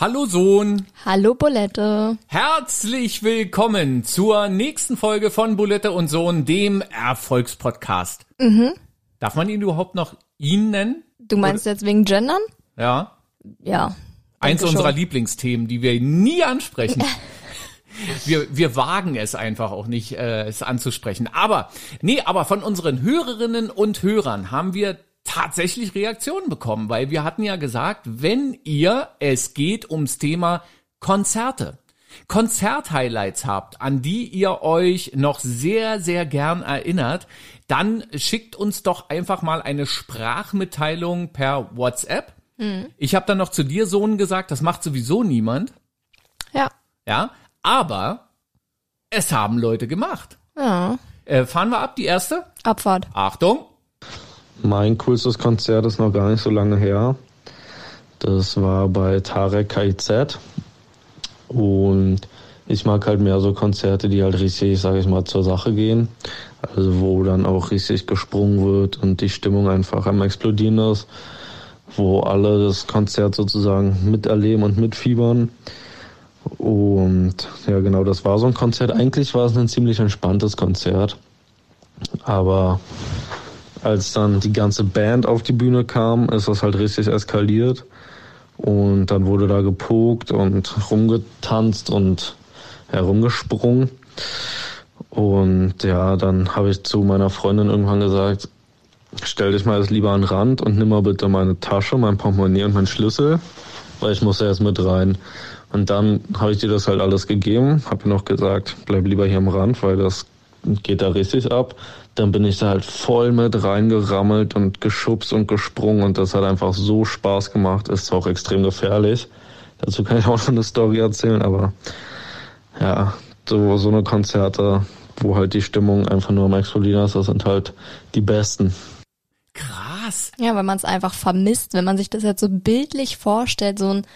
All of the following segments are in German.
Hallo Sohn. Hallo Bulette. Herzlich willkommen zur nächsten Folge von Bulette und Sohn, dem Erfolgspodcast. Mhm. Darf man ihn überhaupt noch ihn nennen? Du meinst Oder? jetzt wegen Gendern? Ja. Ja. Eins unserer schon. Lieblingsthemen, die wir nie ansprechen. wir, wir wagen es einfach auch nicht, äh, es anzusprechen. Aber, nee, aber von unseren Hörerinnen und Hörern haben wir tatsächlich Reaktionen bekommen, weil wir hatten ja gesagt, wenn ihr, es geht ums Thema Konzerte. Konzerthighlights habt, an die ihr euch noch sehr, sehr gern erinnert, dann schickt uns doch einfach mal eine Sprachmitteilung per WhatsApp. Mhm. Ich habe dann noch zu dir, Sohn, gesagt, das macht sowieso niemand. Ja. Ja, aber es haben Leute gemacht. Ja. Äh, fahren wir ab, die erste? Abfahrt. Achtung. Mein coolstes Konzert ist noch gar nicht so lange her. Das war bei Tarek KIZ. Und ich mag halt mehr so Konzerte, die halt richtig, sage ich mal, zur Sache gehen. Also wo dann auch richtig gesprungen wird und die Stimmung einfach am explodieren ist. Wo alle das Konzert sozusagen miterleben und mitfiebern. Und ja, genau, das war so ein Konzert. Eigentlich war es ein ziemlich entspanntes Konzert. Aber als dann die ganze Band auf die Bühne kam, ist das halt richtig eskaliert. Und dann wurde da gepokt und rumgetanzt und herumgesprungen. Und ja, dann habe ich zu meiner Freundin irgendwann gesagt, stell dich mal jetzt lieber an den Rand und nimm mal bitte meine Tasche, mein Portemonnaie und meinen Schlüssel, weil ich muss ja erst mit rein. Und dann habe ich dir das halt alles gegeben, habe ihr noch gesagt, bleib lieber hier am Rand, weil das geht da richtig ab. Dann bin ich da halt voll mit reingerammelt und geschubst und gesprungen und das hat einfach so Spaß gemacht. Ist auch extrem gefährlich. Dazu kann ich auch noch eine Story erzählen, aber ja, so, so eine Konzerte, wo halt die Stimmung einfach nur am explodieren ist, das sind halt die besten. Krass. Ja, weil man es einfach vermisst, wenn man sich das jetzt so bildlich vorstellt, so ein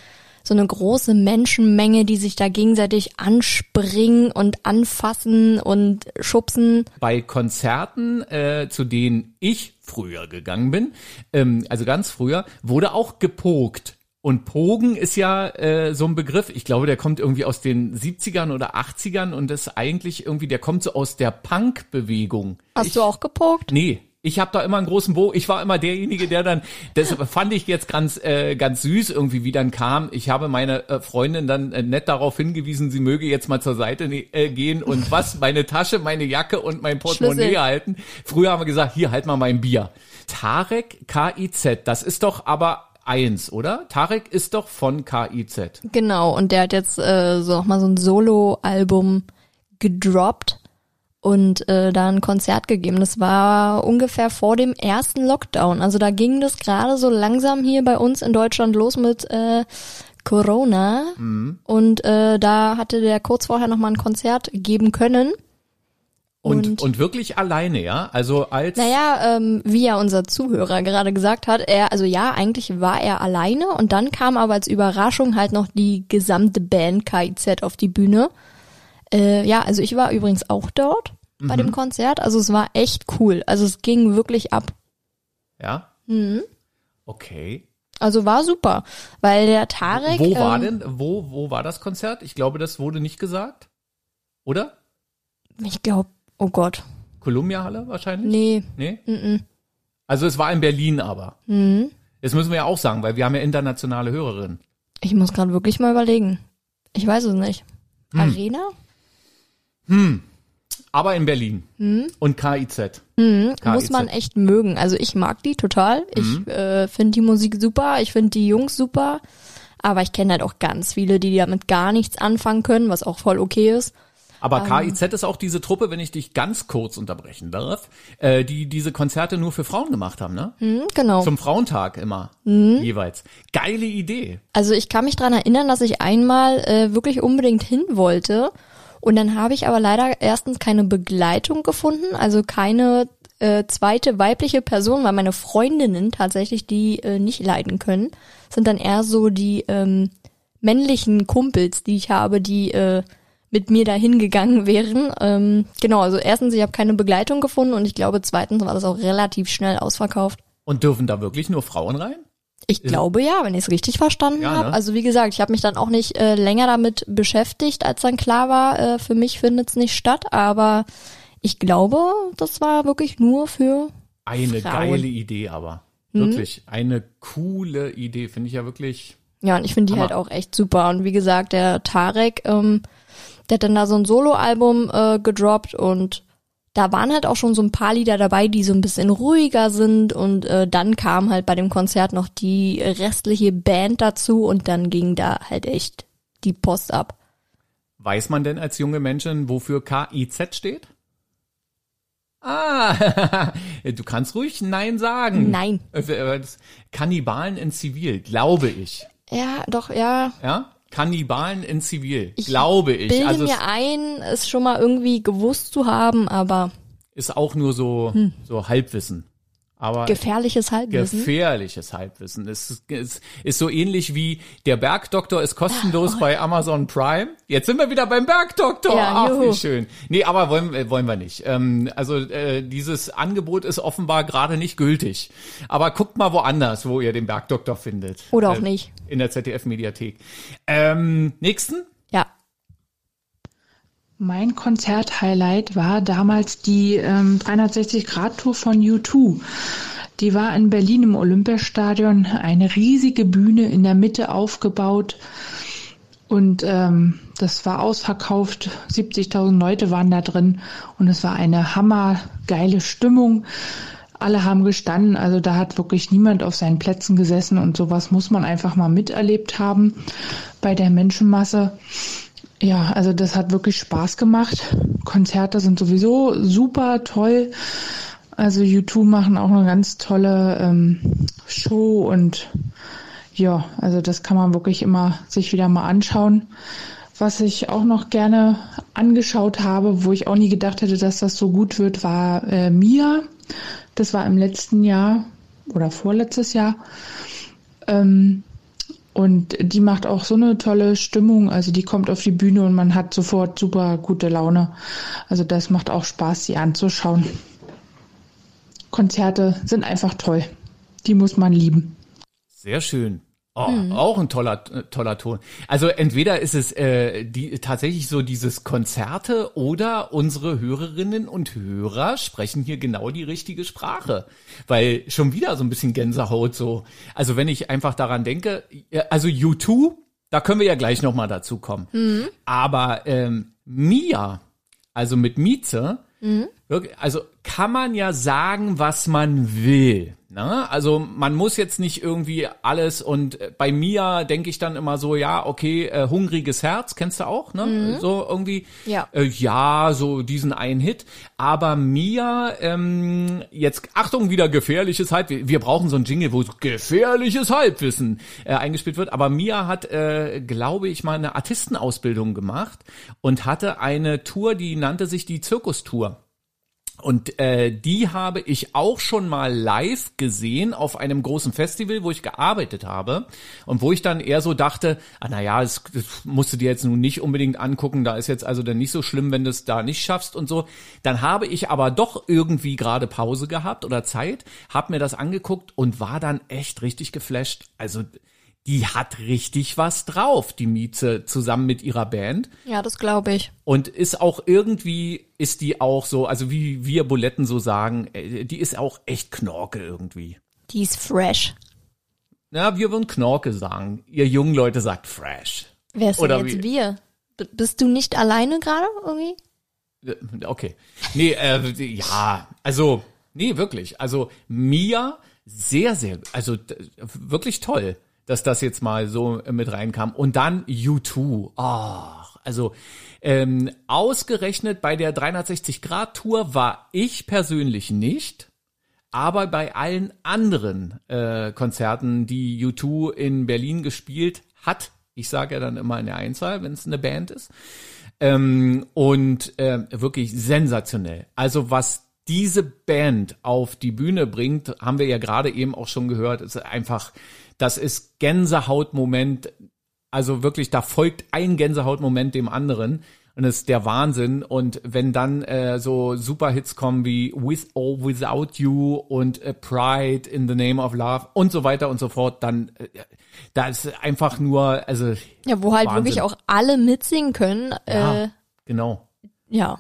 so eine große Menschenmenge, die sich da gegenseitig anspringen und anfassen und schubsen. Bei Konzerten, äh, zu denen ich früher gegangen bin, ähm, also ganz früher, wurde auch gepokt. Und Pogen ist ja äh, so ein Begriff, ich glaube, der kommt irgendwie aus den 70ern oder 80ern und ist eigentlich irgendwie, der kommt so aus der Punk-Bewegung. Hast ich, du auch gepokt? Nee, ich habe da immer einen großen Bogen. Ich war immer derjenige, der dann, das fand ich jetzt ganz äh, ganz süß irgendwie, wie dann kam. Ich habe meine äh, Freundin dann äh, nett darauf hingewiesen, sie möge jetzt mal zur Seite äh, gehen und was meine Tasche, meine Jacke und mein Portemonnaie Schlüssel. halten. Früher haben wir gesagt, hier halt mal mein Bier. Tarek KIZ, das ist doch aber eins, oder? Tarek ist doch von KIZ. Genau, und der hat jetzt äh, so auch mal so ein Solo-Album gedroppt und äh, da ein Konzert gegeben. Das war ungefähr vor dem ersten Lockdown. Also da ging das gerade so langsam hier bei uns in Deutschland los mit äh, Corona. Mhm. Und äh, da hatte der kurz vorher noch mal ein Konzert geben können. Und, und, und wirklich alleine, ja? Also als. Naja, ähm, wie ja unser Zuhörer gerade gesagt hat, er, also ja, eigentlich war er alleine und dann kam aber als Überraschung halt noch die gesamte Band KIZ auf die Bühne. Äh, ja, also ich war übrigens auch dort bei mhm. dem Konzert. Also es war echt cool. Also es ging wirklich ab. Ja? Mhm. Okay. Also war super, weil der Tarek. Wo war ähm, denn, wo, wo war das Konzert? Ich glaube, das wurde nicht gesagt. Oder? Ich glaube, oh Gott. Columbia Halle wahrscheinlich? Nee. Nee? Mm Also es war in Berlin aber. Mhm. Das müssen wir ja auch sagen, weil wir haben ja internationale Hörerinnen. Ich muss gerade wirklich mal überlegen. Ich weiß es nicht. Hm. Arena? Hm. Aber in Berlin. Hm. Und KIZ. Hm. KIZ. Muss man echt mögen. Also ich mag die total. Ich hm. äh, finde die Musik super. Ich finde die Jungs super. Aber ich kenne halt auch ganz viele, die damit gar nichts anfangen können, was auch voll okay ist. Aber ähm, KIZ ist auch diese Truppe, wenn ich dich ganz kurz unterbrechen darf, äh, die diese Konzerte nur für Frauen gemacht haben, ne? Mhm, genau. Zum Frauentag immer mhm. jeweils. Geile Idee. Also ich kann mich dran erinnern, dass ich einmal äh, wirklich unbedingt hin wollte und dann habe ich aber leider erstens keine Begleitung gefunden, also keine äh, zweite weibliche Person, weil meine Freundinnen tatsächlich die äh, nicht leiden können, sind dann eher so die ähm, männlichen Kumpels, die ich habe, die äh, mit mir dahin gegangen wären. Ähm, genau, also erstens, ich habe keine Begleitung gefunden und ich glaube zweitens war das auch relativ schnell ausverkauft. Und dürfen da wirklich nur Frauen rein? Ich glaube ja, wenn ich es richtig verstanden Ja, habe. ne? Also wie gesagt, ich habe mich dann auch nicht äh, länger damit beschäftigt, als dann klar war, äh, für mich findet es nicht statt. Aber ich glaube, das war wirklich nur für Eine Frauen. geile Idee aber. Mhm. Wirklich. Eine coole Idee. Finde ich ja wirklich. Ja, und ich finde die Hammer. halt auch echt super. Und wie gesagt, der Tarek, ähm, der hat dann da so ein Soloalbum äh, gedroppt und da waren halt auch schon so ein paar Lieder dabei, die so ein bisschen ruhiger sind und äh, dann kam halt bei dem Konzert noch die restliche Band dazu und dann ging da halt echt die Post ab. Weiß man denn als junge Menschen, wofür KIZ steht? Ah, du kannst ruhig Nein sagen. Nein. Äh, äh, Kannibalen in Zivil, glaube ich. Ja, doch, ja. Ja? Kannibalen in Zivil, Ich glaube ich. Bilde Also mir ein, es schon mal irgendwie gewusst zu haben, aber ist auch nur so, Hm. so Halbwissen. Aber gefährliches Halbwissen. gefährliches Halbwissen. Es ist, ist, ist so ähnlich wie der Bergdoktor ist kostenlos Oh. bei Amazon Prime. Jetzt sind wir wieder beim Bergdoktor. Ja, Ach, juhu. wie schön. Nee, aber wollen, äh, wollen wir nicht. Ähm, also äh, dieses Angebot ist offenbar gerade nicht gültig. Aber guckt mal woanders, wo ihr den Bergdoktor findet. Oder auch Äh, nicht. In der ZDF-Mediathek. Ähm, nächsten? Mein Konzert-Highlight war damals die ähm, 360-Grad-Tour von U2. Die war in Berlin im Olympiastadion, eine riesige Bühne in der Mitte aufgebaut und ähm, das war ausverkauft. 70.000 Leute waren da drin und es war eine hammergeile Stimmung. Alle haben gestanden, also da hat wirklich niemand auf seinen Plätzen gesessen und sowas muss man einfach mal miterlebt haben bei der Menschenmasse. Ja, also das hat wirklich Spaß gemacht. Konzerte sind sowieso super toll. Also U2 machen auch eine ganz tolle ähm, Show und ja, also das kann man wirklich immer sich wieder mal anschauen. Was ich auch noch gerne angeschaut habe, wo ich auch nie gedacht hätte, dass das so gut wird, war äh, Mia. Das war im letzten Jahr oder vorletztes Jahr. Ähm, und die macht auch so eine tolle Stimmung. Also die kommt auf die Bühne und man hat sofort super gute Laune. Also das macht auch Spaß, sie anzuschauen. Konzerte sind einfach toll. Die muss man lieben. Sehr schön. Oh, Auch ein toller, äh, toller Ton. Also entweder ist es äh, die, tatsächlich so dieses Konzerte oder unsere Hörerinnen und Hörer sprechen hier genau die richtige Sprache. Weil schon wieder so ein bisschen Gänsehaut so. Also wenn ich einfach daran denke, also U2, da können wir ja gleich nochmal dazu kommen. Aber ähm, Mia, also mit Mieze, wirklich, also kann man ja sagen, was man will. Ne? Also man muss jetzt nicht irgendwie alles und äh, bei Mia denke ich dann immer so, ja, okay, äh, hungriges Herz, kennst du auch, ne? So irgendwie, Ja. äh, ja, so diesen einen Hit. Aber Mia, ähm, jetzt Achtung, wieder gefährliches Halbwissen. Wir brauchen so ein Jingle, wo gefährliches Halbwissen äh, eingespielt wird. Aber Mia hat, äh, glaube ich, mal eine Artistenausbildung gemacht und hatte eine Tour, die nannte sich die Zirkustour. Und äh, die habe ich auch schon mal live gesehen auf einem großen Festival, wo ich gearbeitet habe und wo ich dann eher so dachte, ah naja, das, das musst du dir jetzt nun nicht unbedingt angucken, da ist jetzt also dann nicht so schlimm, wenn du es da nicht schaffst und so. Dann habe ich aber doch irgendwie gerade Pause gehabt oder Zeit, habe mir das angeguckt und war dann echt richtig geflasht. Also die hat richtig was drauf, die Mieze, zusammen mit ihrer Band. Ja, das glaube ich. Und ist auch irgendwie, ist die auch so, also wie wir Buletten so sagen, äh, die ist auch echt Knorke irgendwie. Die ist fresh. Ja, wir würden Knorke sagen. Ihr jungen Leute sagt fresh. Wer ist Oder denn jetzt wie? wir? B bist du nicht alleine gerade irgendwie? Äh, Okay. Nee, äh, ja, also, nee, wirklich. Also Mia, sehr, sehr, also wirklich toll, dass das jetzt mal so äh, mit reinkam. Und dann U2. Ach, also ähm, ausgerechnet bei der 360-Grad-Tour war ich persönlich nicht. Aber bei allen anderen äh, Konzerten, die U2 in Berlin gespielt hat, ich sage ja dann immer in der Einzahl, wenn es eine Band ist, ähm, und äh, wirklich sensationell. Also was diese Band auf die Bühne bringt, haben wir ja gerade eben auch schon gehört, ist einfach, das ist Gänsehautmoment. Also wirklich, da folgt ein Gänsehautmoment dem anderen. Und das ist der Wahnsinn. Und wenn dann äh, so Superhits kommen wie With or Without You und äh, Pride in the Name of Love und so weiter und so fort, dann äh, da ist einfach nur, also Ja, wo halt Wahnsinn. wirklich auch alle mitsingen können. ja, Äh, genau. ja.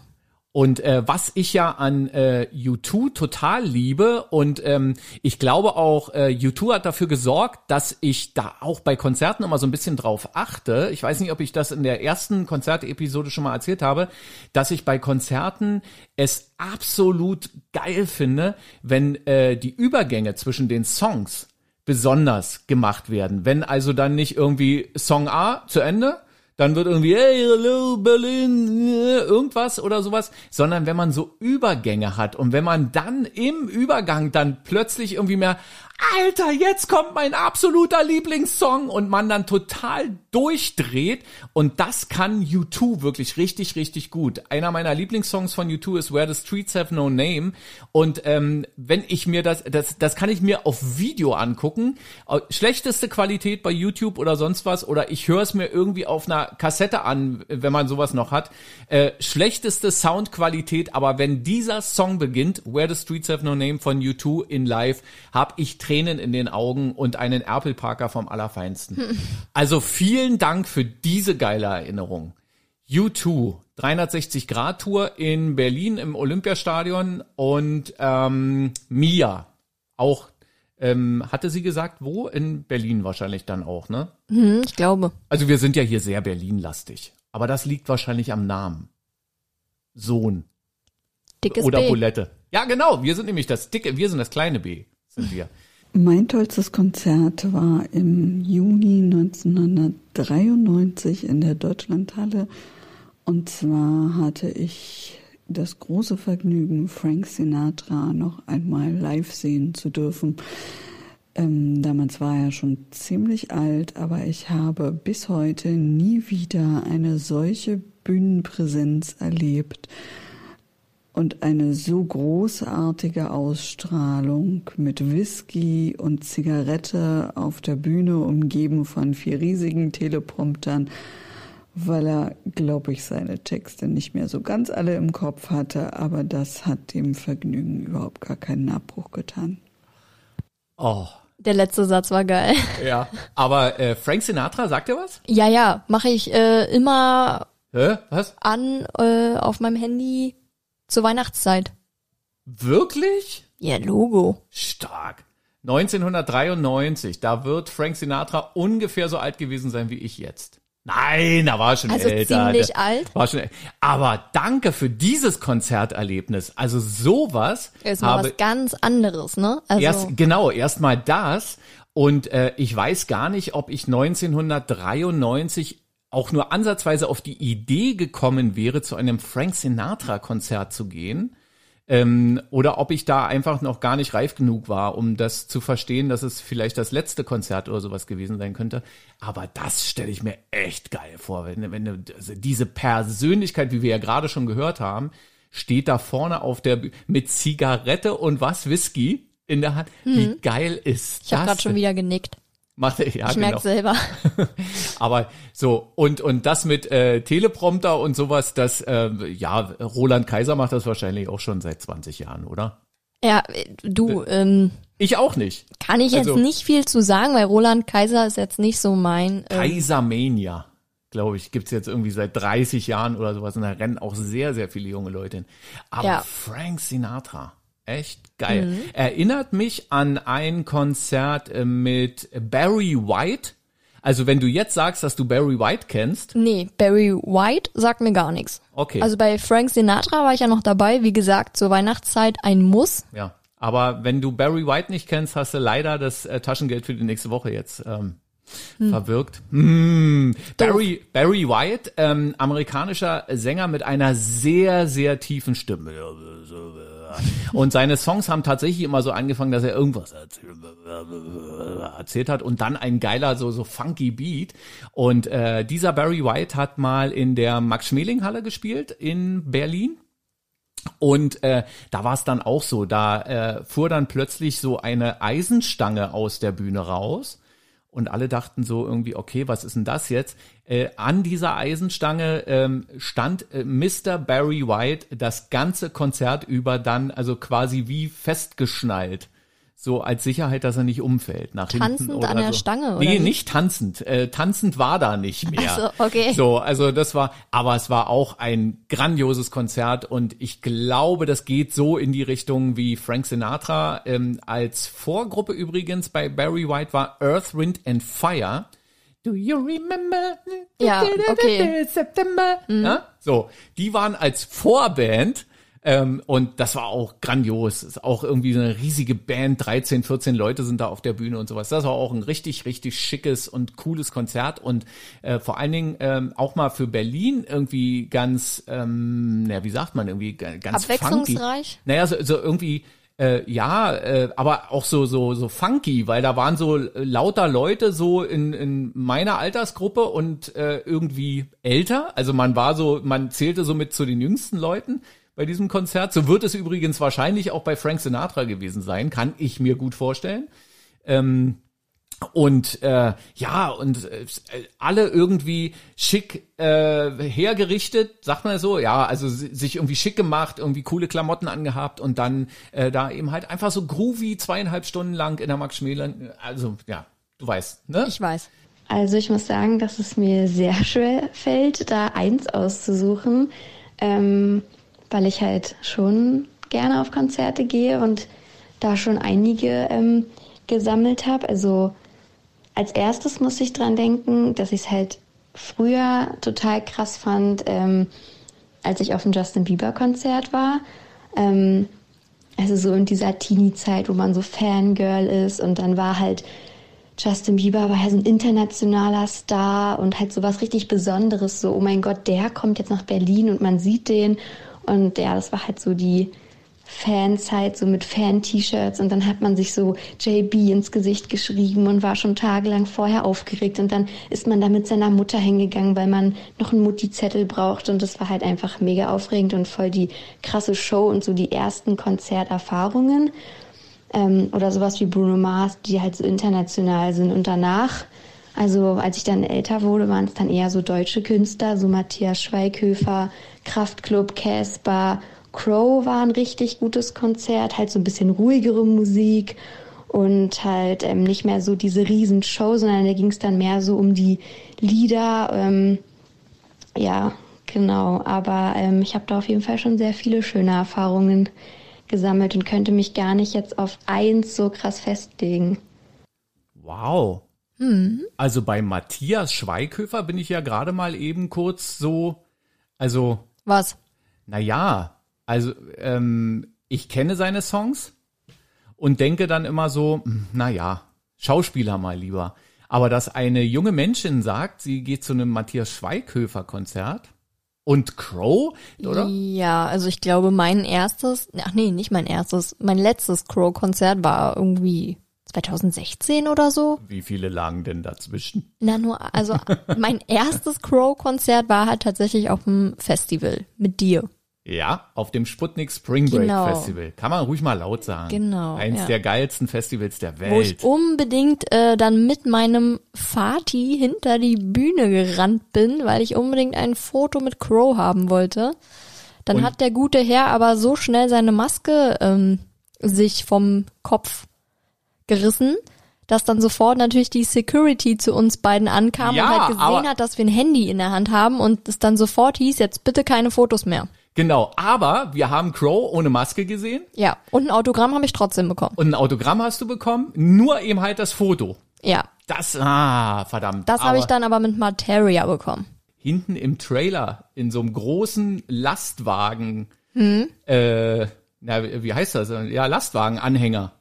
Und äh, was ich ja an äh, U2 total liebe und ähm, ich glaube auch, äh, U2 hat dafür gesorgt, dass ich da auch bei Konzerten immer so ein bisschen drauf achte. Ich weiß nicht, ob ich das in der ersten Konzertepisode schon mal erzählt habe, dass ich bei Konzerten es absolut geil finde, wenn äh, die Übergänge zwischen den Songs besonders gemacht werden. Wenn also dann nicht irgendwie Song A zu Ende, dann wird irgendwie, hey, hello, Berlin, äh, irgendwas oder sowas, sondern wenn man so Übergänge hat und wenn man dann im Übergang dann plötzlich irgendwie mehr, Alter, jetzt kommt mein absoluter Lieblingssong. Und man dann total durchdreht. Und das kann U2 wirklich richtig, richtig gut. Einer meiner Lieblingssongs von U2 ist Where the Streets Have No Name. Und ähm, wenn ich mir das, das, das kann ich mir auf Video angucken, Äh, schlechteste Qualität bei YouTube oder sonst was. Oder ich höre es mir irgendwie auf einer Kassette an, wenn man sowas noch hat, äh, schlechteste Soundqualität, aber wenn dieser Song beginnt, Where the Streets Have No Name von U2 in Live, habe ich Tränen in den Augen und einen Erpelparker vom Allerfeinsten. Also vielen Dank für diese geile Erinnerung. U2, 360-Grad-Tour in Berlin im Olympiastadion und ähm, Mia, auch, ähm, hatte sie gesagt, wo? In Berlin wahrscheinlich dann auch, ne? Hm, ich glaube. Also wir sind ja hier sehr Berlin-lastig. Aber das liegt wahrscheinlich am Namen. Sohn Dickes oder B. Bulette. Ja, genau. Wir sind nämlich das dicke, wir sind das kleine B, sind wir. Mein tollstes Konzert war im Juni 1993 in der Deutschlandhalle. Und zwar hatte ich das große Vergnügen, Frank Sinatra noch einmal live sehen zu dürfen. Ähm, damals war er schon ziemlich alt, aber ich habe bis heute nie wieder eine solche Bühnenpräsenz erlebt und eine so großartige Ausstrahlung mit Whisky und Zigarette auf der Bühne, umgeben von vier riesigen Telepromptern, weil er, glaube ich, seine Texte nicht mehr so ganz alle im Kopf hatte, aber das hat dem Vergnügen überhaupt gar keinen Abbruch getan. Oh, Der letzte Satz war geil. ja. Aber äh, Frank Sinatra, sagt er was? Ja, ja, mache ich äh, immer Hä? Was? an äh, auf meinem Handy zur Weihnachtszeit. Wirklich? Ja, Logo. Stark. 1993, da wird Frank Sinatra ungefähr so alt gewesen sein wie ich jetzt. Nein, da war schon Also älter. ziemlich Der alt. War schon, aber danke für dieses Konzerterlebnis. Also sowas Ist mal was ganz anderes, ne? Also erst genau erstmal das und äh, ich weiß gar nicht, ob ich 1993 auch nur ansatzweise auf die Idee gekommen wäre, zu einem Frank Sinatra Konzert zu gehen. Ähm, oder ob ich da einfach noch gar nicht reif genug war, um das zu verstehen, dass es vielleicht das letzte Konzert oder sowas gewesen sein könnte. Aber das stelle ich mir echt geil vor, wenn, wenn also diese Persönlichkeit, wie wir ja gerade schon gehört haben, steht da vorne auf der mit Zigarette und was Whisky in der Hand. Wie geil ist Mhm. ich habe das? gerade schon wieder genickt. Macht er, ja, Ich genau. merk's selber. Aber so, und, und das mit äh, Teleprompter und sowas, das, äh, ja, Roland Kaiser macht das wahrscheinlich auch schon seit 20 Jahren, oder? Ja, äh, du, ähm, Ich auch nicht. kann ich jetzt Also- nicht viel zu sagen, weil Roland Kaiser ist jetzt nicht so mein. Ähm, Kaisermania, glaube ich, gibt's jetzt irgendwie seit 30 Jahren oder sowas. Und da rennen auch sehr, sehr viele junge Leute hin. Aber Ja. Frank Sinatra, echt geil. Erinnert mich an ein Konzert äh, mit Barry White. Also wenn du jetzt sagst, dass du Barry White kennst, nee, Barry White sagt mir gar nichts. okay. Also bei Frank Sinatra war ich ja noch dabei. Wie gesagt, zur Weihnachtszeit ein Muss. Ja, aber wenn du Barry White nicht kennst, hast du leider das äh, Taschengeld für die nächste Woche jetzt ähm, verwirkt. Hm. Barry, Barry White, ähm, amerikanischer Sänger mit einer sehr, sehr tiefen Stimme. Und seine Songs haben tatsächlich immer so angefangen, dass er irgendwas erzählt hat und dann ein geiler, so, so funky Beat. Und äh, dieser Barry White hat mal in der Max-Schmeling-Halle gespielt in Berlin. Und äh, da war es dann auch so, da äh, fuhr dann plötzlich so eine Eisenstange aus der Bühne raus Und alle dachten so irgendwie, okay, was ist denn das jetzt? Äh, an dieser Eisenstange ähm, stand äh, Mr. Barry White das ganze Konzert über dann, also quasi wie festgeschnallt so als Sicherheit, dass er nicht umfällt nach Tanzend hinten oder an der so. Stange, oder Nee, nicht tanzend. Äh, tanzend war da nicht mehr. So, okay. So, also das war, aber es war auch ein grandioses Konzert und ich glaube, das geht so in die Richtung wie Frank Sinatra. Ähm, als Vorgruppe übrigens bei Barry White war Earth, Wind and Fire. Do you remember? Ja, okay. September. Ja? So, die waren als Vorband ähm, und das war auch grandios. Ist auch irgendwie so eine riesige Band, 13, 14 Leute sind da auf der Bühne und sowas. Das war auch ein richtig, richtig schickes und cooles Konzert und äh, vor allen Dingen ähm, auch mal für Berlin irgendwie ganz, ähm, na, wie sagt man, irgendwie ga- ganz Abwechslungsreich? Funky. Naja, so, so irgendwie äh, ja, äh, aber auch so so so funky, weil da waren so äh, lauter Leute so in, in meiner Altersgruppe und äh, irgendwie älter. Also man war so, man zählte so mit zu den jüngsten Leuten bei diesem Konzert. So wird es übrigens wahrscheinlich auch bei Frank Sinatra gewesen sein, kann ich mir gut vorstellen. Ähm, und äh, ja, und äh, alle irgendwie schick äh, hergerichtet, sagt man so, ja, also si- sich irgendwie schick gemacht, irgendwie coole Klamotten angehabt und dann äh, da eben halt einfach so groovy zweieinhalb Stunden lang in der Max Schmäler, also ja, du weißt, ne? Ich weiß. Also ich muss sagen, dass es mir sehr schwer fällt, da eins auszusuchen, ähm, weil ich halt schon gerne auf Konzerte gehe und da schon einige ähm, gesammelt habe. Also als erstes muss ich dran denken, dass ich es halt früher total krass fand, ähm, als ich auf dem Justin Bieber Konzert war. Ähm, also so in dieser Teenie-Zeit, wo man so Fangirl ist und dann war halt Justin Bieber war ja so ein internationaler Star und halt so was richtig Besonderes, so, oh mein Gott, der kommt jetzt nach Berlin und man sieht den. Und ja, das war halt so die Fanzeit, so mit Fan-T-Shirts. Und dann hat man sich so JB ins Gesicht geschrieben und war schon tagelang vorher aufgeregt. Und dann ist man da mit seiner Mutter hingegangen, weil man noch einen Mutti-Zettel braucht. Und das war halt einfach mega aufregend und voll die krasse Show und so die ersten Konzerterfahrungen ähm, oder sowas wie Bruno Mars, die halt so international sind. Und danach, also als ich dann älter wurde, waren es dann eher so deutsche Künstler, so Matthias Schweighöfer, Kraftklub, Casper, Crow war ein richtig gutes Konzert, halt so ein bisschen ruhigere Musik und halt ähm, nicht mehr so diese Riesenshow, sondern da ging es dann mehr so um die Lieder. Ähm, ja, genau. Aber ähm, ich habe da auf jeden Fall schon sehr viele schöne Erfahrungen gesammelt und könnte mich gar nicht jetzt auf eins so krass festlegen. Wow. Also bei Matthias Schweighöfer bin ich ja gerade mal eben kurz so, also Was? Naja, also ähm, ich kenne seine Songs und denke dann immer so, hm, naja, Schauspieler mal lieber. Aber dass eine junge Menschin sagt, sie geht zu einem Matthias Schweighöfer Konzert und Crow, oder? Ja, also ich glaube, mein erstes, ach nee, nicht mein erstes, mein letztes Crow-Konzert war irgendwie 2016 oder so. Wie viele lagen denn dazwischen? Na nur, also mein erstes Crow-Konzert war halt tatsächlich auf dem Festival mit dir. Ja, auf dem Sputnik Spring Break Genau. Festival. Kann man ruhig mal laut sagen. Genau, Eins ja. der geilsten Festivals der Wo ich Welt. unbedingt äh, dann mit meinem Fati hinter die Bühne gerannt bin, weil ich unbedingt ein Foto mit Crow haben wollte. Dann Und- hat der gute Herr aber so schnell seine Maske ähm, sich vom Kopf gerissen, dass dann sofort natürlich die Security zu uns beiden ankam Ja, und halt gesehen hat, dass wir ein Handy in der Hand haben und es dann sofort hieß, jetzt bitte keine Fotos mehr. Genau, aber wir haben Crow ohne Maske gesehen Ja, und ein Autogramm habe ich trotzdem bekommen. und ein Autogramm hast du bekommen, nur eben halt das Foto. Ja, Das, ah, verdammt. das habe ich dann aber mit Materia bekommen. Hinten im Trailer, in so einem großen Lastwagen, Hm? äh, na, wie heißt das? Ja, Lastwagenanhänger,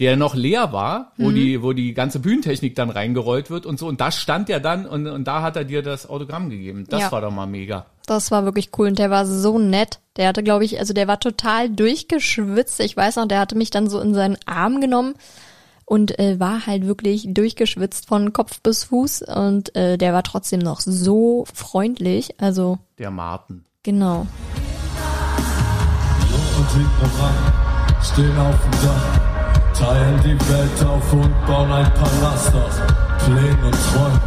der noch leer war, wo die, wo die ganze Bühnentechnik dann reingerollt wird und so. Und da stand er dann und, und da hat er dir das Autogramm gegeben. Das Ja. war doch mal mega. Das war wirklich cool und der war so nett. Der hatte, glaube ich, also der war total durchgeschwitzt. Ich weiß noch, der hatte mich dann so in seinen Arm genommen und äh, war halt wirklich durchgeschwitzt von Kopf bis Fuß und äh, der war trotzdem noch so freundlich. Also Der Martin. genau. stehen auf dem Dach, Teilen die Welt auf und bauen ein Palast aus Plänen und Träumen.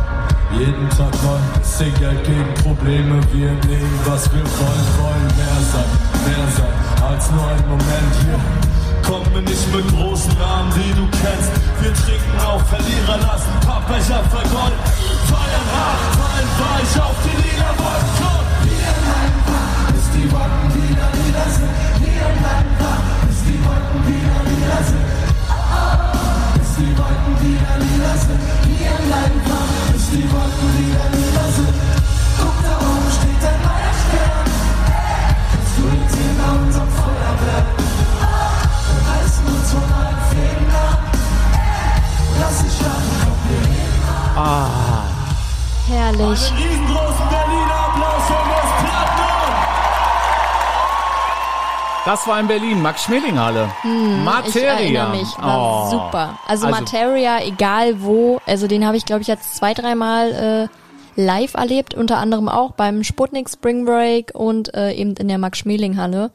Jeden Tag neu, sing Geld gegen Probleme, wir nehmen, was wir wollen, wollen mehr sein, mehr sein als nur ein Moment hier. Kommen wir nicht mit großen Namen, die du kennst. Wir trinken auf Verlierer, lassen Pappbecher vergolden. Feiern hart, fallen weich auf die Liederwolken. Wir einfach, bis die Wolken wieder wieder sind. Wir einfach, bis die Wolken wieder wieder sind. Das war in Berlin, Max Schmeling-Halle. Materia. Hm, Ich erinnere mich, war Oh. super. Also, Materia, egal wo, also den habe ich glaube ich jetzt zwei, dreimal äh, live erlebt, unter anderem auch beim Sputnik Spring Break und äh, eben in der Max Schmeling Halle.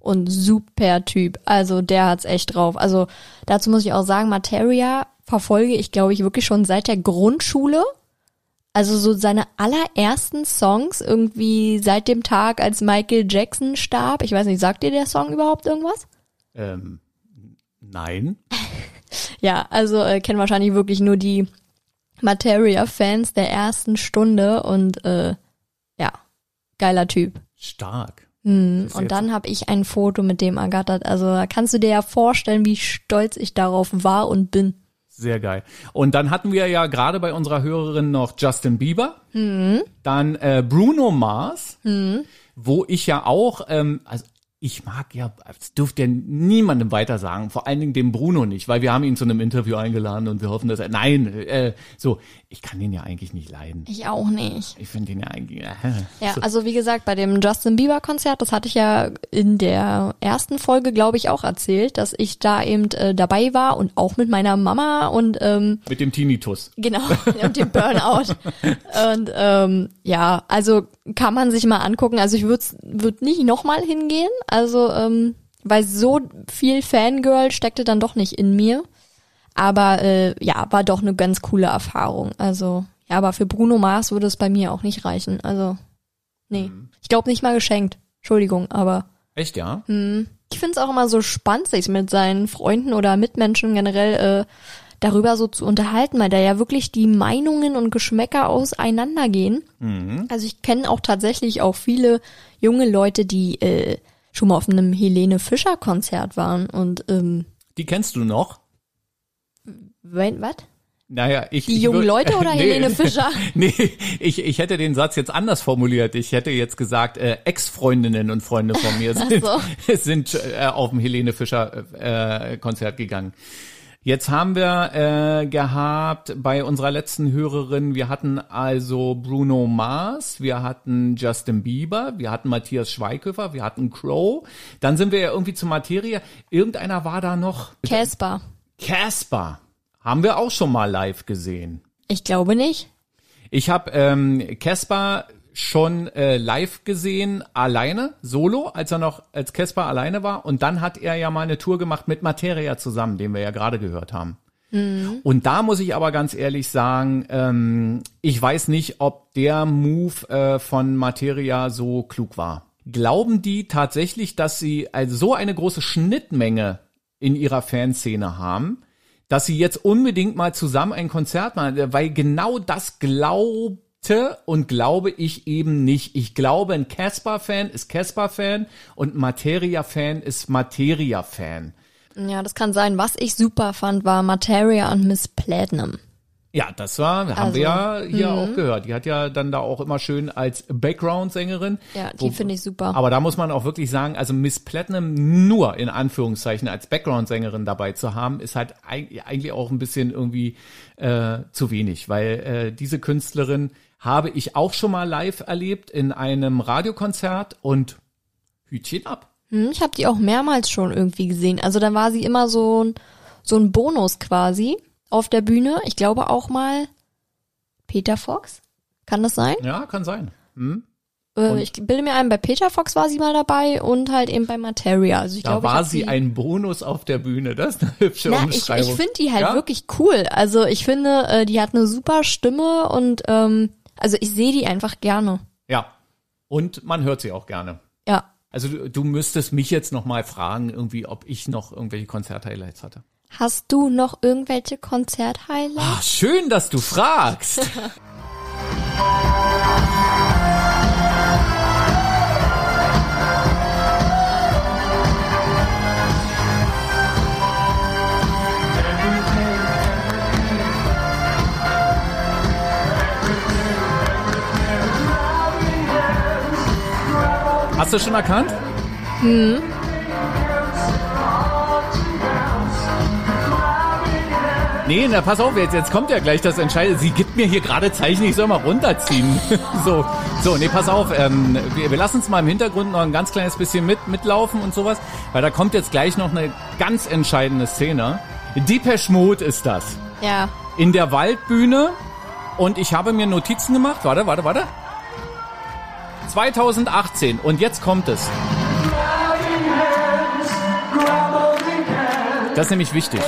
Und super Typ, also der hat's echt drauf. Also dazu muss ich auch sagen, Materia verfolge ich glaube ich wirklich schon seit der Grundschule. Also so seine allerersten Songs irgendwie seit dem Tag, als Michael Jackson starb. Ich weiß nicht, sagt dir der Song überhaupt irgendwas? Ähm, nein. Ja, also äh, kennen wahrscheinlich wirklich nur die Materia-Fans der ersten Stunde und äh, ja, geiler Typ. Stark. Ist und dann habe ich ein Foto mit dem ergattert. Also da kannst du dir ja vorstellen, wie stolz ich darauf war und bin. Sehr geil. Und dann hatten wir ja gerade bei unserer Hörerin noch Justin Bieber, Mhm. dann äh, Bruno Mars, wo ich ja auch, ähm, also ich mag ja, das dürfte ja niemandem weiter sagen, vor allen Dingen dem Bruno nicht, weil wir haben ihn zu einem Interview eingeladen und wir hoffen, dass er, nein, äh, so, ich kann den ja eigentlich nicht leiden. Ich auch nicht. Ich finde den ja eigentlich, äh, Ja, so. also wie gesagt, bei dem Justin Bieber Konzert, das hatte ich ja in der ersten Folge, glaube ich, auch erzählt, dass ich da eben äh, dabei war und auch mit meiner Mama und ähm, mit dem Tinnitus. Genau, und dem Burnout. und ähm, ja, also kann man sich mal angucken. Also ich würde würd nicht nochmal hingehen, also ähm, weil so viel Fangirl steckte dann doch nicht in mir. Aber äh, ja, war doch eine ganz coole Erfahrung. Also ja, aber für Bruno Mars würde es bei mir auch nicht reichen. Also nee, ich glaube nicht mal geschenkt. Entschuldigung, aber Echt, ja? ich finde es auch immer so spannend, sich mit seinen Freunden oder Mitmenschen generell äh, darüber so zu unterhalten, weil da ja wirklich die Meinungen und Geschmäcker auseinandergehen. Also ich kenne auch tatsächlich auch viele junge Leute, die äh, schon mal auf einem Helene Fischer Konzert waren und ähm, Die kennst du noch? wenn, was? Naja, ich. Die ich jungen Leute oder Helene Fischer? Nee, ich, ich hätte den Satz jetzt anders formuliert. Ich hätte jetzt gesagt, äh, Ex-Freundinnen und Freunde von mir sind, so. sind äh, auf dem Helene Fischer äh, Konzert gegangen. Jetzt haben wir äh, gehabt bei unserer letzten Hörerin, wir hatten also Bruno Mars, wir hatten Justin Bieber, wir hatten Matthias Schweighöfer, wir hatten Crow. Dann sind wir ja irgendwie zur Materie. Irgendeiner war da noch. Casper. Casper. Haben wir auch schon mal live gesehen. Ich glaube nicht. Ich habe ähm, Casper schon äh, live gesehen, alleine, solo, als er noch als Casper alleine war. Und dann hat er ja mal eine Tour gemacht mit Materia zusammen, den wir ja gerade gehört haben. Und da muss ich aber ganz ehrlich sagen, ähm, ich weiß nicht, ob der Move äh, von Materia so klug war. Glauben die tatsächlich, dass sie also so eine große Schnittmenge in ihrer Fanszene haben, dass sie jetzt unbedingt mal zusammen ein Konzert machen, weil genau das glaubte und glaube ich eben nicht. Ich glaube, ein Casper-Fan ist Casper-Fan und Materia-Fan ist Materia-Fan. Ja, das kann sein. Was ich super fand, war Materia und Miss Platinum. Ja, das war, haben Also, wir ja hier auch gehört. Die hat ja dann da auch immer schön als Background-Sängerin. Ja, die finde ich super. Aber da muss man auch wirklich sagen, also Miss Platinum nur in Anführungszeichen als Background-Sängerin dabei zu haben, ist halt eig- eigentlich auch ein bisschen irgendwie äh, zu wenig, weil äh, diese Künstlerin habe ich auch schon mal live erlebt in einem Radiokonzert und Hütchen ab. Hm, Ich habe die auch mehrmals schon irgendwie gesehen. Also dann war sie immer so ein, so ein Bonus quasi auf der Bühne. Ich glaube auch mal Peter Fox. Kann das sein? Ja, kann sein. Hm? Äh, ich bilde mir ein, bei Peter Fox war sie mal dabei und halt eben bei Materia. Also ich Da glaube, ich war hab sie ein Bonus auf der Bühne. Das ist eine hübsche Na, ich, Umschreibung. ich finde die halt Ja? wirklich cool. Also ich finde, äh, die hat eine super Stimme und ähm, also ich sehe die einfach gerne. Ja. Und man hört sie auch gerne. Ja. Also du, du müsstest mich jetzt noch mal fragen, irgendwie, ob ich noch irgendwelche Konzert-Highlights hatte. Hast du noch irgendwelche Konzert-Highlights? Ach, schön, dass du fragst. Hast du schon erkannt? Nee, na pass auf, jetzt, jetzt kommt ja gleich das Entscheidende. Sie gibt mir hier gerade Zeichen, ich soll mal runterziehen. so, so, nee, pass auf. Ähm, wir, wir lassen uns mal im Hintergrund noch ein ganz kleines bisschen mit, mitlaufen und sowas, weil da kommt jetzt gleich noch eine ganz entscheidende Szene. Depeche Mode ist das. Ja. In der Waldbühne und ich habe mir Notizen gemacht. Warte, warte, warte. 2018 und jetzt kommt es. Das ist nämlich wichtig.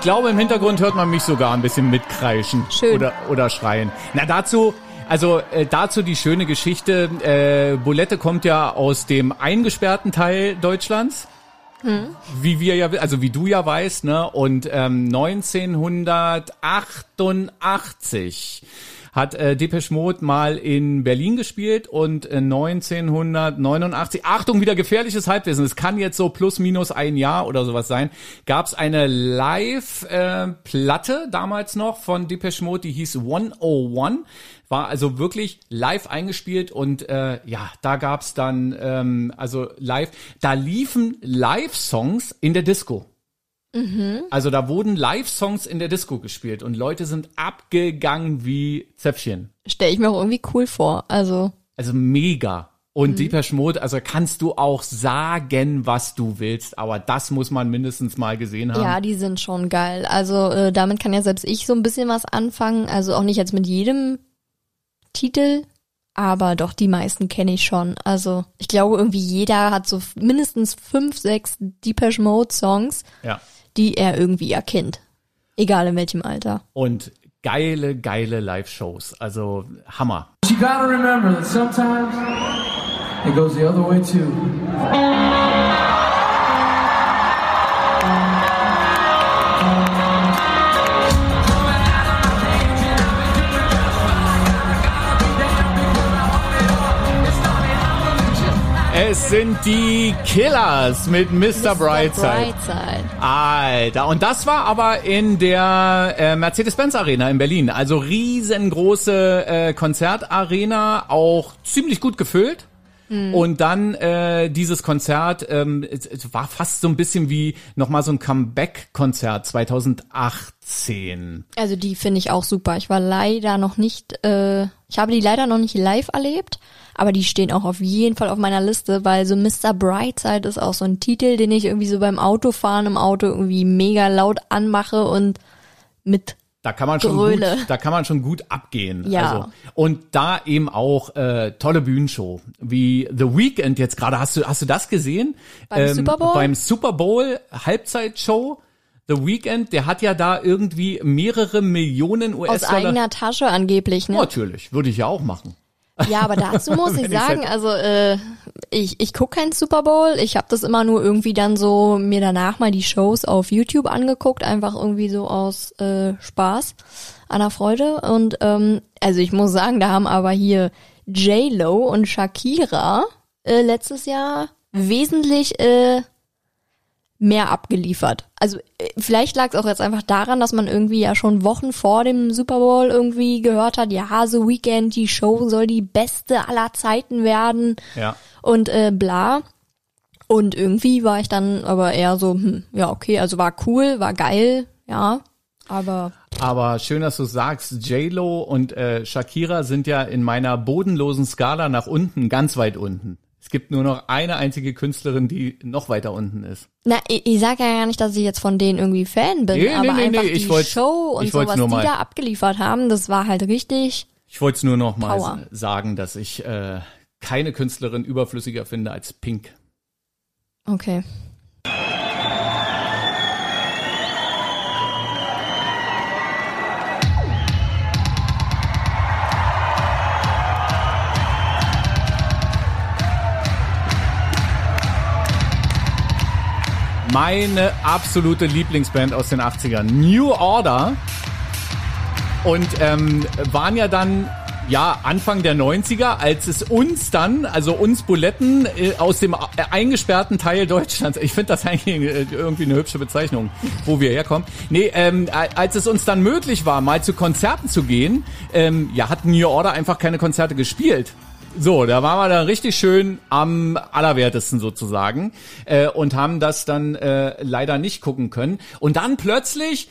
Ich glaube, im Hintergrund hört man mich sogar ein bisschen mitkreischen Schön. oder oder schreien. Na dazu, also äh, dazu die schöne Geschichte. Äh, Bulette kommt ja aus dem eingesperrten Teil Deutschlands. Wie wir ja, also wie du ja weißt, ne? Und ähm, 1988 hat äh, Depeche Mode mal in Berlin gespielt und äh, 1989, Achtung, wieder gefährliches Halbwissen, es kann jetzt so plus minus ein Jahr oder sowas sein, gab es eine Live-Platte damals noch von Depeche Mode, die hieß 101, war also wirklich live eingespielt und äh, ja, da gab's dann, ähm, also live, da liefen Live-Songs in der Disco. Also da wurden Live-Songs in der Disco gespielt und Leute sind abgegangen wie Zäpfchen. Stelle ich mir auch irgendwie cool vor. Also, Also mega. Und Depeche Mode, also kannst du auch sagen, was du willst, aber das muss man mindestens mal gesehen haben. ja, die sind schon geil. Also, äh, damit kann ja selbst ich so ein bisschen was anfangen. Also auch nicht jetzt mit jedem Titel, aber doch die meisten kenne ich schon. Also, ich glaube, irgendwie jeder hat so mindestens fünf, sechs Depeche Mode Songs, ja. Die er irgendwie erkennt. Egal in welchem Alter. Und geile, geile Live-Shows. Also Hammer. You gotta remember that sometimes it goes the other way too. Es sind die Killers mit Mr. Brightside. Brightside. Alter, und das war aber in der äh, Mercedes-Benz Arena in Berlin. Also riesengroße äh, Konzertarena, auch ziemlich gut gefüllt. Und dann äh, dieses Konzert ähm, es, es war fast so ein bisschen wie nochmal so ein Comeback-Konzert 2018. Also die finde ich auch super. Ich war leider noch nicht, äh, ich habe die leider noch nicht live erlebt, aber die stehen auch auf jeden Fall auf meiner Liste, weil so Mr. Brightside ist auch so ein Titel, den ich irgendwie so beim Autofahren im Auto irgendwie mega laut anmache und mit Da kann man schon Gröle. gut, da kann man schon gut abgehen. Ja. Also, und da eben auch äh, tolle Bühnenshow, wie The Weeknd jetzt gerade. Hast du hast du das gesehen? Ähm, Beim Super Bowl? Beim Super Bowl Halbzeitshow. The Weeknd, der hat ja da irgendwie mehrere Millionen aus US-Dollar. eigener Tasche angeblich, ne? Natürlich, würde ich ja auch machen. Ja, aber dazu muss ich sagen, also äh, ich, ich gucke keinen Super Bowl. Ich habe das immer nur irgendwie dann so mir danach mal die Shows auf YouTube angeguckt, einfach irgendwie so aus äh, Spaß, an der Freude. Und ähm, also ich muss sagen, da haben aber hier J-Lo und Shakira äh, letztes Jahr wesentlich äh, mehr abgeliefert. Also äh, vielleicht lag es auch jetzt einfach daran, dass man irgendwie ja schon Wochen vor dem Super Bowl irgendwie gehört hat, ja, so Weekend, die Show soll die beste aller Zeiten werden Ja. und äh, bla. Und irgendwie war ich dann aber eher so, hm, ja, okay, also war cool, war geil, ja, aber Aber schön, dass du sagst, J-Lo und äh, Shakira sind ja in meiner bodenlosen Skala nach unten, ganz weit unten. Es gibt nur noch eine einzige Künstlerin, die noch weiter unten ist. Na, ich, ich sage ja gar nicht, dass ich jetzt von denen irgendwie Fan bin, Nee, aber nee, einfach nee, die ich wollt's- Show und ich so, was die mal- da abgeliefert haben, das war halt richtig. Ich wollte es nur noch mal Power. sagen, dass ich äh, keine Künstlerin überflüssiger finde als Pink. Okay. Meine absolute Lieblingsband aus den 80ern, New Order. Und ähm, waren ja dann ja Anfang der 90er, als es uns dann, also uns Buletten äh, aus dem äh, eingesperrten Teil Deutschlands, ich finde das eigentlich äh, irgendwie eine hübsche Bezeichnung, wo wir herkommen. Nee, ähm, äh, als es uns dann möglich war, mal zu Konzerten zu gehen, ähm, ja, hat New Order einfach keine Konzerte gespielt. So, da waren wir dann richtig schön am allerwertesten sozusagen äh, und haben das dann äh, leider nicht gucken können. Und dann plötzlich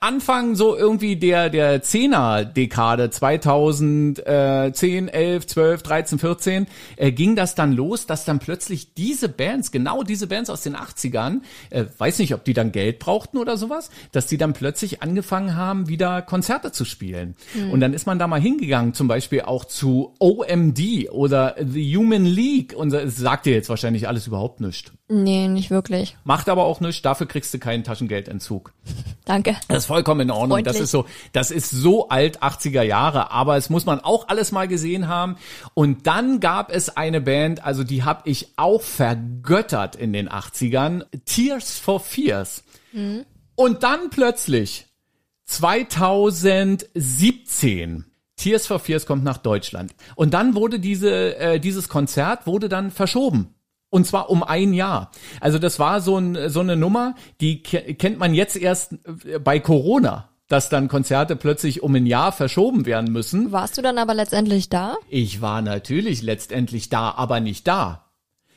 Anfang so irgendwie der der Zehner Dekade 2010, 11, 12, 13, 14 äh, ging das dann los, dass dann plötzlich diese Bands, genau diese Bands aus den 80ern, äh, weiß nicht, ob die dann Geld brauchten oder sowas, dass die dann plötzlich angefangen haben, wieder Konzerte zu spielen. Und dann ist man da mal hingegangen, zum Beispiel auch zu OMD oder The Human League und das sagt dir jetzt wahrscheinlich alles überhaupt nichts. Nee, nicht wirklich. Macht aber auch nichts, dafür kriegst du keinen Taschengeldentzug. Danke. Das ist vollkommen in Ordnung. Das Freundlich. ist so, das ist so alt 80er Jahre, aber es muss man auch alles mal gesehen haben. Und dann gab es eine Band, also die habe ich auch vergöttert in den 80ern, Tears for Fears. Und dann plötzlich 2017 Tears for Fears kommt nach Deutschland. Und dann wurde diese, äh, dieses Konzert wurde dann verschoben. Und zwar um ein Jahr. Also das war so, ein, so eine Nummer, die ke- kennt man jetzt erst äh, bei Corona, dass dann Konzerte plötzlich um ein Jahr verschoben werden müssen. Warst du dann aber letztendlich da? Ich war natürlich letztendlich da, aber nicht da.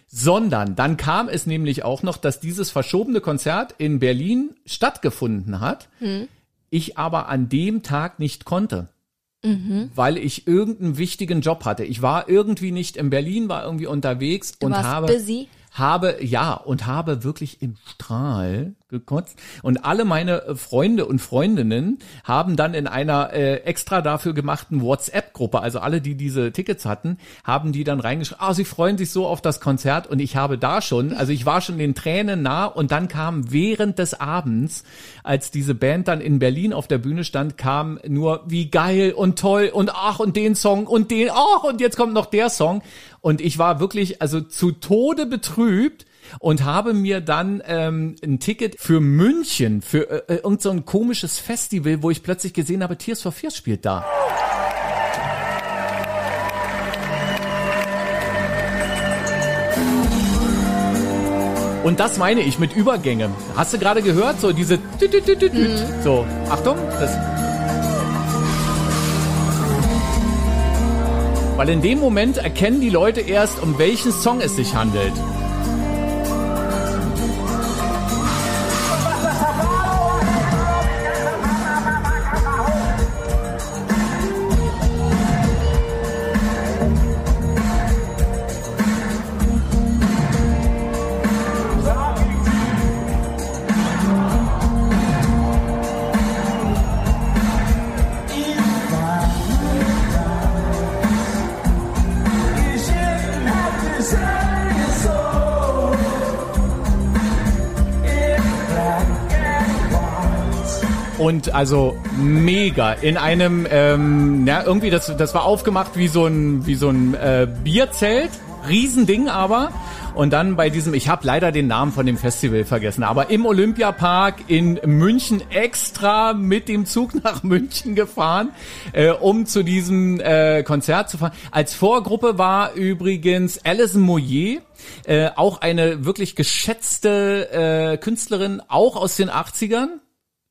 Sondern dann kam es nämlich auch noch, dass dieses verschobene Konzert in Berlin stattgefunden hat. Ich aber an dem Tag nicht konnte. Weil ich irgendeinen wichtigen Job hatte. Ich war irgendwie nicht in Berlin, war irgendwie unterwegs Du und habe busy. habe ja und habe wirklich im Strahl gekotzt. Und alle meine äh, Freunde und Freundinnen haben dann in einer äh, extra dafür gemachten WhatsApp-Gruppe, also alle, die diese Tickets hatten, haben die dann reingeschrieben, ah, sie freuen sich so auf das Konzert und ich habe da schon, also ich war schon den Tränen nah und dann kam während des Abends, als diese Band dann in Berlin auf der Bühne stand, kam nur wie geil und toll und ach und den Song und den, ach und jetzt kommt noch der Song. Und ich war wirklich also zu Tode betrübt und habe mir dann ähm, ein Ticket für München, für äh, äh, irgend so ein komisches Festival, wo ich plötzlich gesehen habe, Tears for Fears spielt da. Und das meine ich mit Übergänge. Hast du gerade gehört? So diese tüt. So, Achtung, das Weil in dem Moment erkennen die Leute erst, um welchen Song es sich handelt. Und also mega in einem, ähm, ja, irgendwie das, das war aufgemacht wie so ein, wie so ein äh, Bierzelt, Riesending aber. Und dann bei diesem, ich habe leider den Namen von dem Festival vergessen, aber im Olympiapark in München extra mit dem Zug nach München gefahren, äh, um zu diesem äh, Konzert zu fahren. Als Vorgruppe war übrigens Alison Moyer, äh, auch eine wirklich geschätzte äh, Künstlerin, auch aus den 80ern.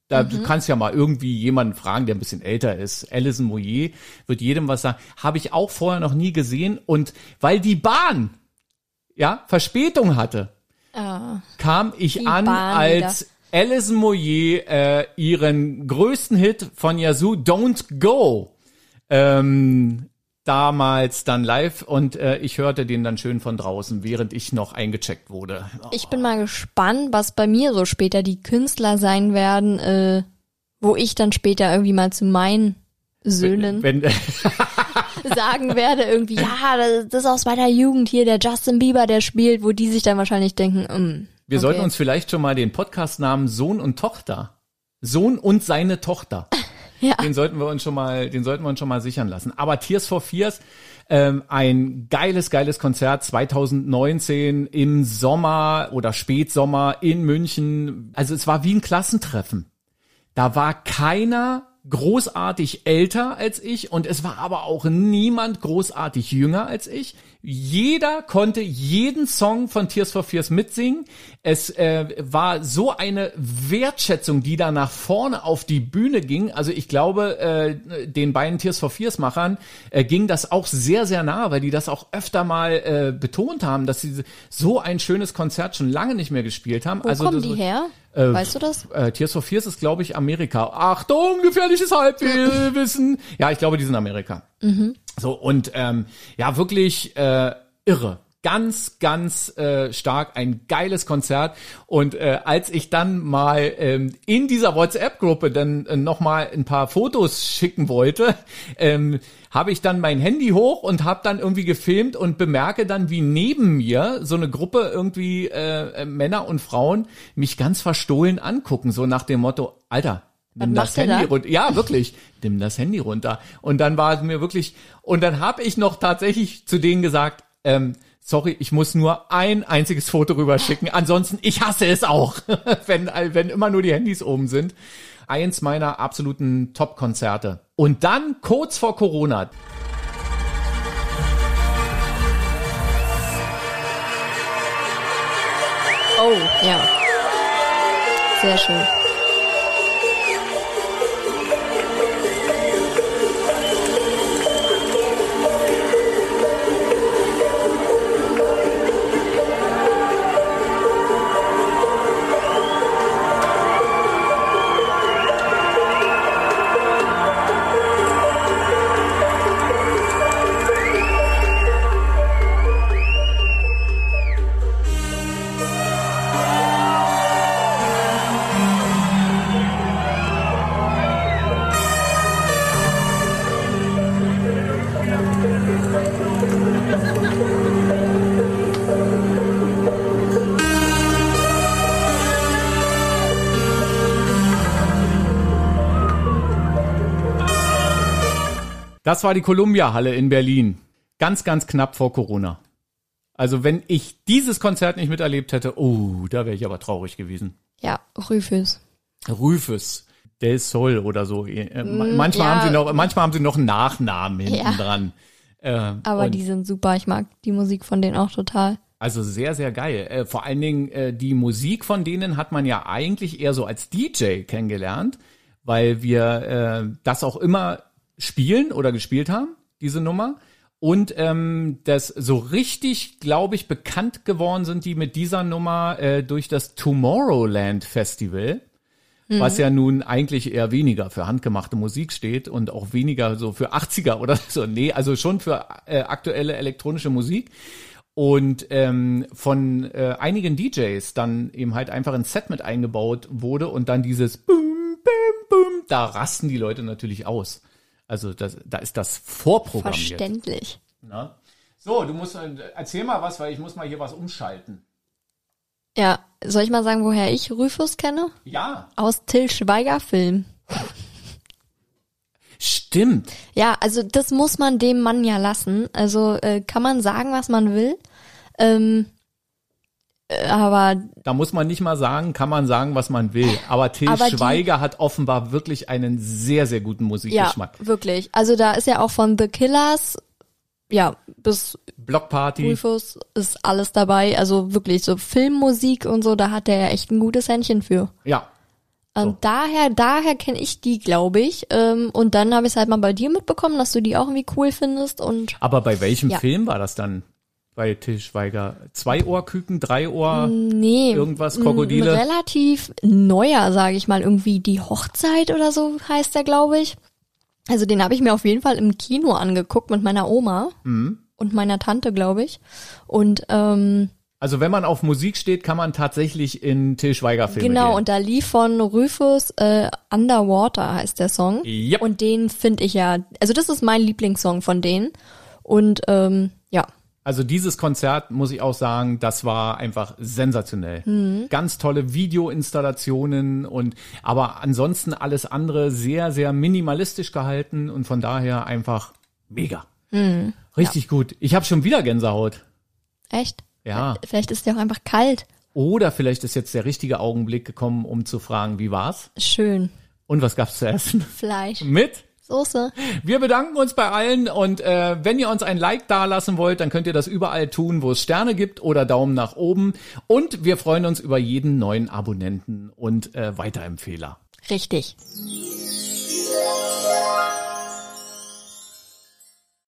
Da, Du kannst ja mal irgendwie jemanden fragen, der ein bisschen älter ist. Alison Moyer wird jedem was sagen. Habe ich auch vorher noch nie gesehen. Und weil die Bahn ja Verspätung hatte, Ah, kam ich an Bahn als Alison Moyer äh, ihren größten Hit von Yazoo, Don't Go, ähm, damals dann live und äh, ich hörte den dann schön von draußen, während ich noch eingecheckt wurde. Ich bin mal gespannt, was bei mir so später die Künstler sein werden, äh, wo ich dann später irgendwie mal zu meinen Söhnen Wenn, sagen werde, irgendwie, ja, das- das ist aus meiner Jugend hier, der Justin Bieber, der spielt, wo die sich dann wahrscheinlich denken, mm, wir okay. sollten uns vielleicht schon mal den Podcast-Namen Sohn und Tochter, Sohn und seine Tochter, Ja. den sollten wir uns schon mal, den sollten wir uns schon mal sichern lassen. Aber Tears for Fears, ähm, ein geiles, geiles Konzert 2019 im Sommer oder Spätsommer in München. Also es war wie ein Klassentreffen. Da war keiner großartig älter als ich und es war aber auch niemand großartig jünger als ich. Jeder konnte jeden Song von Tears for Fears mitsingen. Es äh, war so eine Wertschätzung, die da nach vorne auf die Bühne ging. Also ich glaube, äh, den beiden Tears for Fears Machern äh, ging das auch sehr, sehr nah, weil die das auch öfter mal äh, betont haben, dass sie so ein schönes Konzert schon lange nicht mehr gespielt haben. Wo also kommen das- die her? Äh, weißt du das? äh, Tears for Fears ist, glaube ich, Amerika. Achtung, gefährliches Halbwissen. ja, ich glaube, die sind Amerika. So, und ähm, ja, wirklich äh, irre. Ganz, ganz äh, stark, ein geiles Konzert. Und äh, als ich dann mal ähm, in dieser WhatsApp-Gruppe dann äh, nochmal ein paar Fotos schicken wollte, ähm, habe ich dann mein Handy hoch und habe dann irgendwie gefilmt und bemerke dann, wie neben mir so eine Gruppe irgendwie äh, äh, Männer und Frauen mich ganz verstohlen angucken, so nach dem Motto, Alter, nimm Was das Handy da? runter. Ja, wirklich, nimm das Handy runter. Und dann war es mir wirklich, und dann habe ich noch tatsächlich zu denen gesagt, ähm, sorry, ich muss nur ein einziges Foto rüberschicken. Ansonsten, ich hasse es auch, wenn, wenn immer nur die Handys oben sind. Eins meiner absoluten Top-Konzerte. Und dann kurz vor Corona, Oh, ja. Sehr schön. Das war die Columbia-Halle in Berlin. Ganz, ganz knapp vor Corona. Also wenn ich dieses Konzert nicht miterlebt hätte, oh, da wäre ich aber traurig gewesen. Ja, Rüfus. Rufus Del Sol oder so. Äh, ma- Manchmal ja. haben sie noch, manchmal haben sie noch einen Nachnamen hinten dran. Äh, Aber die sind super. Ich mag die Musik von denen auch total. Also sehr, sehr geil. Äh, vor allen Dingen äh, die Musik von denen hat man ja eigentlich eher so als DJ kennengelernt, weil wir äh, das auch immer spielen oder gespielt haben, diese Nummer. Und ähm, das so richtig, glaube ich, bekannt geworden sind die mit dieser Nummer äh, durch das Tomorrowland Festival, was ja nun eigentlich eher weniger für handgemachte Musik steht und auch weniger so für 80er oder so. Nee, also schon für äh, aktuelle elektronische Musik und ähm, von äh, einigen DJs dann eben halt einfach ein Set mit eingebaut wurde und dann dieses Boom, Boom, Boom, da rasten die Leute natürlich aus. Also das, da ist das vorprogrammiert. Verständlich. Ne? So, du musst äh, erzähl mal was, weil ich muss mal hier was umschalten. Ja, soll ich mal sagen, woher ich Rüfus kenne? Ja, Aus Till Schweiger Film. stimmt. Ja, also das muss man dem Mann ja lassen. Also äh, kann man sagen, was man will. Ähm, äh, aber Da muss man nicht mal sagen, kann man sagen, was man will. Aber Till Aber die- Schweiger hat offenbar wirklich einen sehr, sehr guten ja, Musikgeschmack. wirklich. Also da ist ja auch von The Killers, ja, bis Blockparty. Rufus ist alles dabei. Also wirklich so Filmmusik und so, da hat er ja echt ein gutes Händchen für. Ja, Und daher, daher kenne ich die, glaube ich. Ähm, und dann habe ich es halt mal bei dir mitbekommen, dass du die auch irgendwie cool findest. Und aber bei welchem Ja. Film war das dann? Bei Til Schweiger? Zwei Ohrküken, drei Ohr, Nee. irgendwas, Krokodile? Relativ neuer, sage ich mal, irgendwie die Hochzeit oder so heißt der, glaube ich. Also den habe ich mir auf jeden Fall im Kino angeguckt mit meiner Oma Mhm. und meiner Tante, glaube ich. Und ähm, Also wenn man auf Musik steht, kann man tatsächlich in Til Schweiger Filme genau, gehen. und da lief von Rufus äh, Underwater heißt der Song. Yep. Und den finde ich ja, also das ist mein Lieblingssong von denen. Und ähm, Also dieses Konzert, muss ich auch sagen, das war einfach sensationell. Mhm. Ganz tolle Videoinstallationen und aber ansonsten alles andere sehr, sehr minimalistisch gehalten und von daher einfach mega. Mhm. Richtig gut. Ich habe schon wieder Gänsehaut. echt. Ja. Vielleicht ist der auch einfach kalt. Oder vielleicht ist jetzt der richtige Augenblick gekommen, um zu fragen, wie war's? Schön. Und was gab's zu essen? Fleisch. Mit? Soße. Wir bedanken uns bei allen und äh, wenn ihr uns ein Like dalassen wollt, dann könnt ihr das überall tun, wo es Sterne gibt oder Daumen nach oben. Und wir freuen uns über jeden neuen Abonnenten und äh, Weiterempfehler. Richtig.